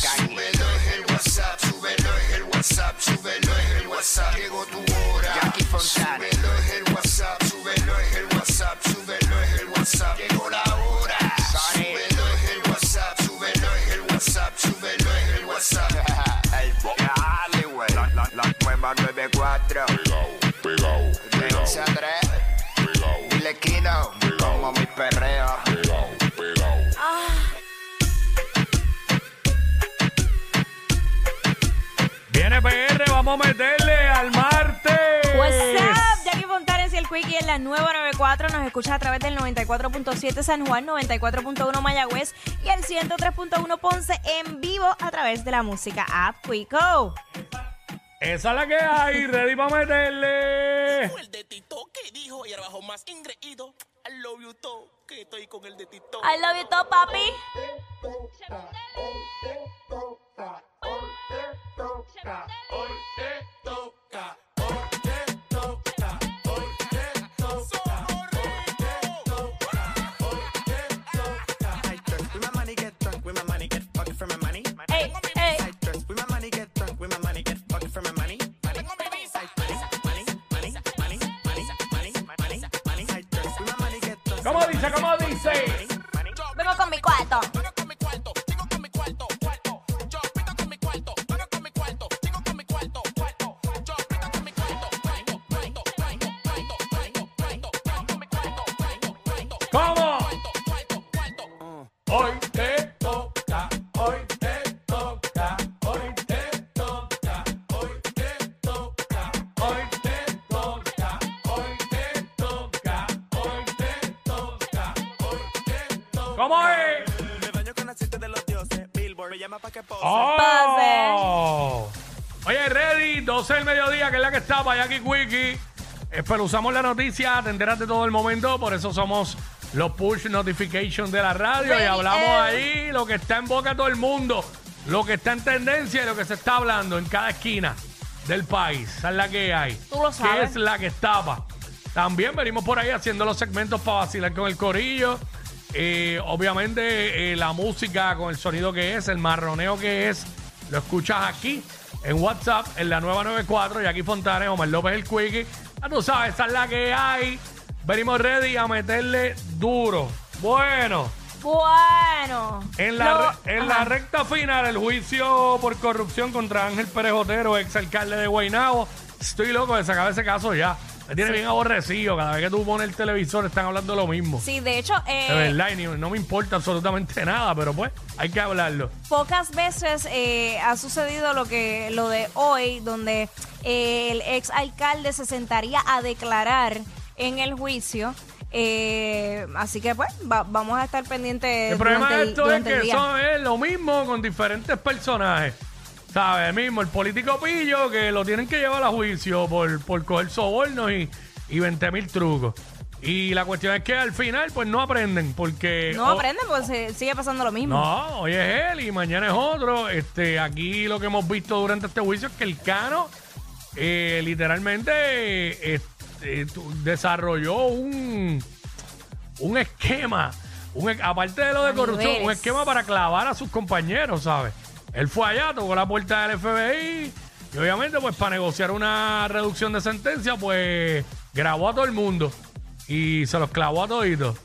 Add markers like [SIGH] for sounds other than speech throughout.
Súbelo en el WhatsApp, súbelo en el WhatsApp, súbelo en el WhatsApp. Llegó tu hora. Jackie Fontana. Súbelo en el vamos a meterle al martes. What's up, Jackie Fontanes y el Quickie en la nueva 94. Nos escucha a través del 94.7 San Juan, 94.1 Mayagüez y el 103.1 Ponce en vivo a través de la música App Quico. Esa es la que hay, ready para meterle. el de Tito que dijo y abajo más ingreído. I love you todo, que estoy con el de Tito. I love you todo, papi. Dress with my money, get drunk with my money, get pocket for my money. Hey, hey. Side dress with my money, get drunk with my money, get pocket for my money. Money, side money, money, money, money, money, money, money, money. Side dress with my money, get drunk. ¿Cómo dice? ¿Cómo ¡Oh! Oye, ready, 12 del mediodía, que es la que está para Jackie Quickie. Espeluzamos la noticia, te enteras de todo el momento, por eso somos los push notifications de la radio y hablamos ahí lo que está en boca de todo el mundo, lo que está en tendencia y lo que se está hablando en cada esquina del país. Esa es la que hay. Tú lo Que sabes. es la que estaba. También venimos por ahí haciendo los segmentos para vacilar con el corillo. Eh, obviamente eh, la música con el sonido que es, el marroneo que es, lo escuchas aquí en WhatsApp, en la nueva 94, y aquí Fontanes, Omar López el Quickie. Ya tú sabes, esa es la que hay. Venimos ready a meterle duro. Bueno, Bueno. en la, Lo- en la recta final, el juicio por corrupción contra Ángel Pérez Otero, ex alcalde de Guaynabo. Estoy loco de sacar ese caso ya. Me tiene bien aborrecido. Cada vez que tú pones el televisor están hablando lo mismo. Sí, de hecho, eh, De verdad, y ni- no me importa absolutamente nada, pero pues hay que hablarlo. pocas veces eh, ha sucedido lo que lo de hoy, donde eh, el ex alcalde se sentaría a declarar en el juicio. Eh, así que pues va- vamos a estar pendientes El problema durante de esto es durante el que día. eso es lo mismo con diferentes personajes. ¿Sabes? Mismo, el político pillo que lo tienen que llevar a juicio por, por coger sobornos y, y 20 mil trucos. Y la cuestión es que al final, pues no aprenden, porque. No o- aprenden, pues se- sigue pasando lo mismo. No, hoy es él y mañana es otro. Este, aquí lo que hemos visto durante este juicio es que el Cano eh, literalmente eh, este, tu- desarrolló un, un esquema, un e- aparte de lo de corrupción, un niveles. esquema para clavar a sus compañeros, ¿sabes? Él fue allá, tocó la puerta del FBI y obviamente pues para negociar una reducción de sentencia pues grabó a todo el mundo y se los clavó a toditos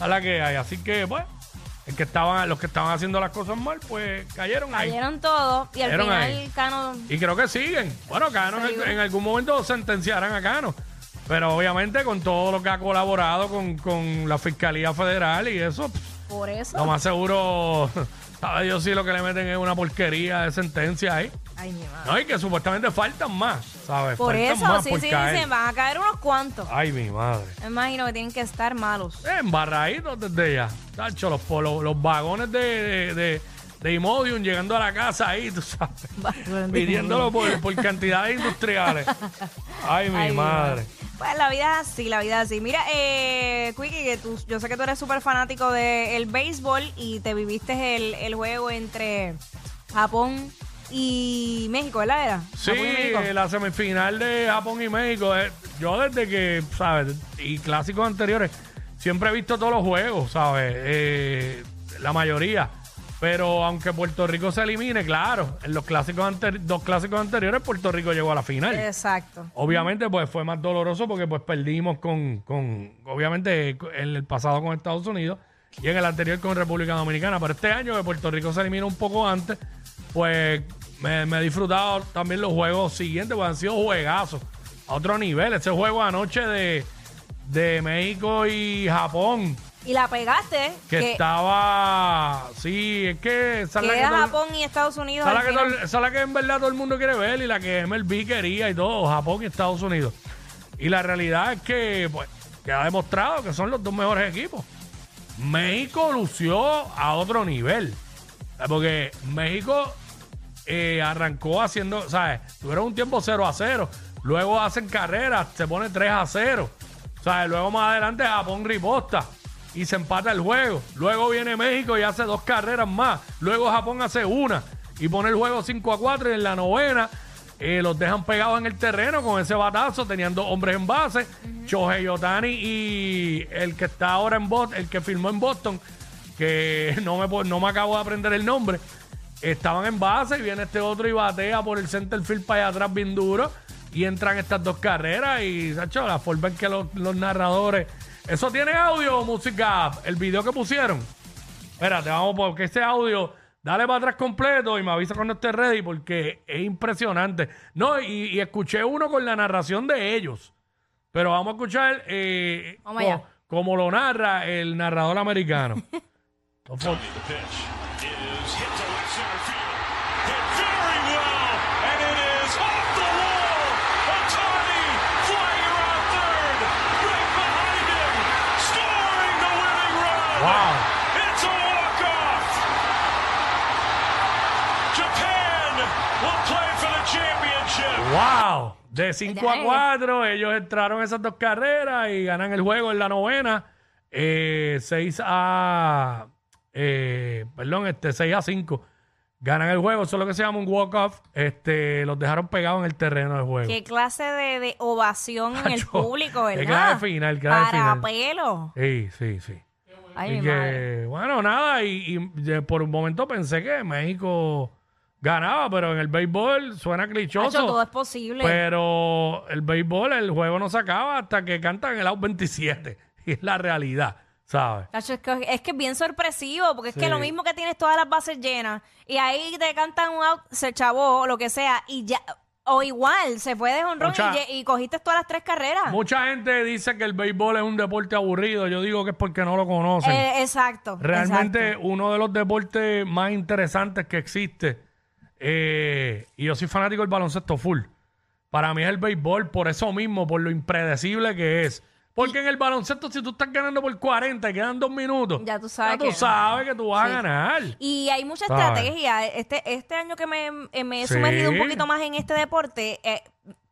a la que hay. Así que, pues, el que estaban, los que estaban haciendo las cosas mal, pues cayeron ahí. Cayeron todos y al Cayeron final ahí. Cano Y creo que siguen. Bueno, Cano en, algún momento sentenciarán a Cano. Pero obviamente con todo lo que ha colaborado con, con la Fiscalía Federal y eso, pff, por eso. lo más seguro, [LAUGHS] sabe Dios si lo que le meten es una porquería de sentencia ahí. Ay, mi madre. No, y que supuestamente faltan más, ¿sabes? Por faltan eso, más sí, por sí, caer. dicen, van a caer unos cuantos. Ay, mi madre. Me imagino que tienen que estar malos. Embarraditos desde ya. Tacho, los, los, los vagones de, de, de- de Imodium llegando a la casa ahí, tú sabes, [LAUGHS] pidiéndolo por, por cantidades industriales. [LAUGHS] Ay, mi Ay, madre. Pues la vida es así, la vida es así. Mira, eh, Quickie, que tú, yo sé que tú eres súper fanático del béisbol y te viviste el, el juego entre Japón y México, ¿verdad? Era? Sí, la semifinal de Japón y México. eh, yo desde que, ¿sabes? Y clásicos anteriores, siempre he visto todos los juegos, ¿sabes? Eh, la mayoría. Pero aunque Puerto Rico se elimine, claro, en los clásicos dos clásicos anteriores Puerto Rico llegó a la final. Exacto. Obviamente, pues fue más doloroso porque pues perdimos con, con, obviamente, en el pasado con Estados Unidos y en el anterior con República Dominicana. Pero este año que Puerto Rico se eliminó un poco antes, pues me, me he disfrutado también los juegos siguientes, pues han sido juegazos a otro nivel. Ese juego anoche de, de México y Japón, Y la pegaste, que, que, estaba, sí, es que esa es la que que era todo- Japón y Estados Unidos. esa es, la al que final. todo- esa es la que en verdad todo el mundo quiere ver y la que MLB quería y todo, Japón y Estados Unidos. Y la realidad es que, pues, que ha demostrado que son los dos mejores equipos. México lució a otro nivel. Porque México eh, arrancó haciendo, ¿sabes? Tuvieron un tiempo 0 a 0. Luego hacen carreras, se pone 3 a 0. ¿Sabes? Luego más adelante Japón riposta y se empata el juego. Luego viene México y hace dos carreras más. Luego Japón hace una y pone el juego 5 a 4 y en la novena eh, los dejan pegados en el terreno con ese batazo, tenían dos hombres en base, Shohei Otani y el que está ahora en Boston, el que firmó en Boston, que [LAUGHS] no me, no me acabo de aprender el nombre, estaban en base y viene este otro y batea por el center field para allá atrás bien duro y entran estas dos carreras y, Sacho, la forma en que los, los narradores... ¿Eso tiene audio o música? El video que pusieron. Espérate, vamos porque ese audio, dale para atrás completo y me avisa cuando esté ready porque es impresionante. No, y, y escuché uno con la narración de ellos. Pero vamos a escuchar eh, Vamos co- allá. como lo narra el narrador americano. [LAUGHS] No fue- The pitch is hit to left center field. Hit very well, and it is off Wow. It's a walk-off. Japan will play for the championship. ¡Wow! De 5 a Dale. 4, ellos entraron esas dos carreras y ganan el juego en la novena. 6 a. eh, perdón, este 6 a 5. Ganan el juego, eso es lo que se llama un walk-off. Este, los dejaron pegados en el terreno del juego. Qué clase de, de ovación en el público, ¿verdad? clase final, clase Para final. pelo. Sí, sí, sí. Ay, y madre. que, bueno, nada, y, por un momento pensé que México ganaba, pero en el béisbol suena clichoso. Hacho, todo es posible. Pero el béisbol, el juego no se acaba hasta que cantan el out 27. [LAUGHS] Y es la realidad, ¿sabes? Hacho, es, que, es que es bien sorpresivo, porque Sí. es que lo mismo que tienes todas las bases llenas y ahí te cantan un out, se chavó, lo que sea, y ya, o igual, se fue de honrón Mucha- y, cogiste todas las tres carreras. Mucha gente dice que el béisbol es un deporte aburrido. Yo digo que es porque no lo conocen. Eh, exacto. Realmente exacto. uno de los deportes más interesantes que existe, eh, y yo soy fanático del baloncesto full, para mí es el béisbol por eso mismo, por lo impredecible que es. Porque en el baloncesto, si tú estás ganando por 40 y quedan dos minutos, Ya tú sabes ya tú que- sabes que tú vas Sí. a ganar. Y hay mucha ¿Sabes? estrategia. Este, este año que me, eh, me he Sí. sumergido un poquito más en este deporte, eh,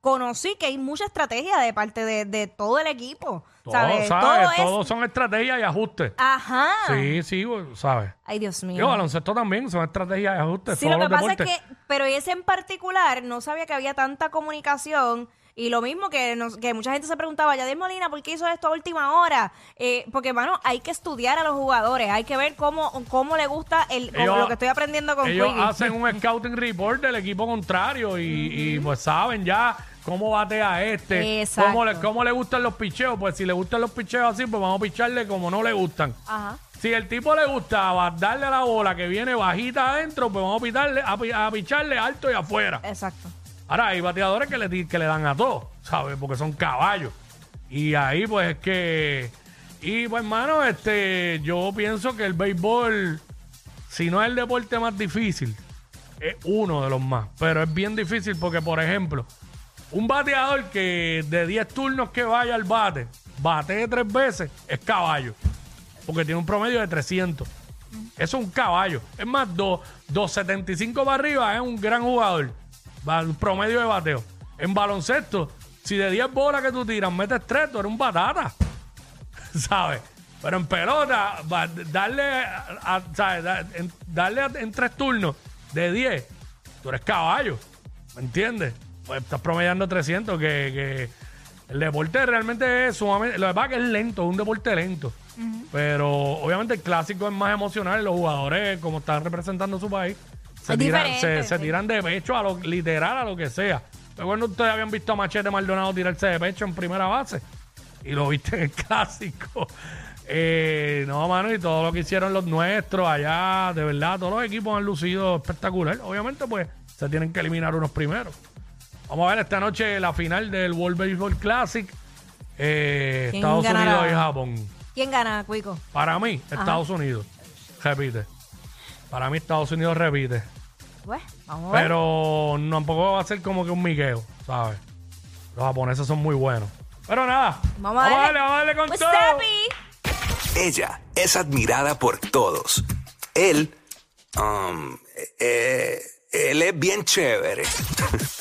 conocí que hay mucha estrategia de parte de, de todo el equipo. Todo, ¿sabes? ¿sabes? Todo es... Todos son estrategias y ajustes. Ajá. Sí, sí, ¿sabes? Ay, Dios mío. Yo, baloncesto también son estrategias y ajustes. Sí, lo que pasa es que, pero ese en particular, no sabía que había tanta comunicación. Y lo mismo que, nos- que mucha gente se preguntaba, Yadier Molina, ¿por qué hizo esto a última hora? Eh, porque, mano, hay que estudiar a los jugadores, hay que ver cómo, cómo le gusta el, como Ellos- lo que estoy aprendiendo con Ellos Quickie. hacen un scouting report del equipo contrario y, y, pues saben ya cómo batea este, Exacto. cómo le, cómo le gustan los picheos. Pues si le gustan los picheos así, pues vamos a picharle como no le gustan. Ajá. Si el tipo le gustaba darle a la bola que viene bajita adentro, pues vamos a, pitarle, a, pi- a picharle alto y afuera. Exacto. Ahora, hay bateadores que le, que le dan a todo, ¿sabes? Porque son caballos. Y ahí, pues, es que... Y, pues, hermano, este, yo pienso que el béisbol, si no es el deporte más difícil, es uno de los más. Pero es bien difícil porque, por ejemplo, un bateador que de 10 turnos que vaya al bate, batee tres veces, es caballo. Porque tiene un promedio de 300. Eso es un caballo. Es más, dos- 2.75 para arriba es un gran jugador. Promedio de bateo. En baloncesto, si de 10 bolas que tú tiras metes 3, tú eres un batata. [LAUGHS] ¿Sabes? Pero en pelota, darle, a- ¿sabes? En, darle a- en tres turnos de 10, tú eres caballo. ¿Me entiendes? Pues estás promediando 300, que, que el deporte realmente es sumamente. Lo que pasa es que es lento, es un deporte lento. Pero obviamente el clásico es más emocional. Los jugadores, como están representando su país, se, tiran, se, tiran de pecho a lo literal, a lo que sea. Pero cuando ustedes habían visto a Machete Maldonado tirarse de pecho en primera base y lo viste en el clásico. Eh, no, mano, y todo lo que hicieron los nuestros allá, de verdad, todos los equipos han lucido espectacular. Obviamente, pues, se tienen que eliminar unos primeros. Vamos a ver esta noche la final del World Baseball Classic. Eh, ¿Quién Estados ganará? Unidos y Japón. ¿Quién gana, Cuico? Para mí, Estados Unidos. Repite. Para mí, Estados Unidos repite. Pues, vamos a ver. Pero tampoco va a ser como que un migueo, ¿sabes? Los japoneses son muy buenos. Pero nada. Vamos a darle. vamos a darle con Pues, todo. Ella es admirada por todos. Él, um, eh, él es bien chévere.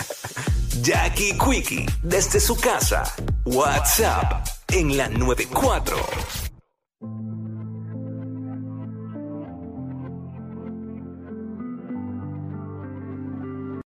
[LAUGHS] Jackie Quickie, desde su casa. WhatsApp en la 94.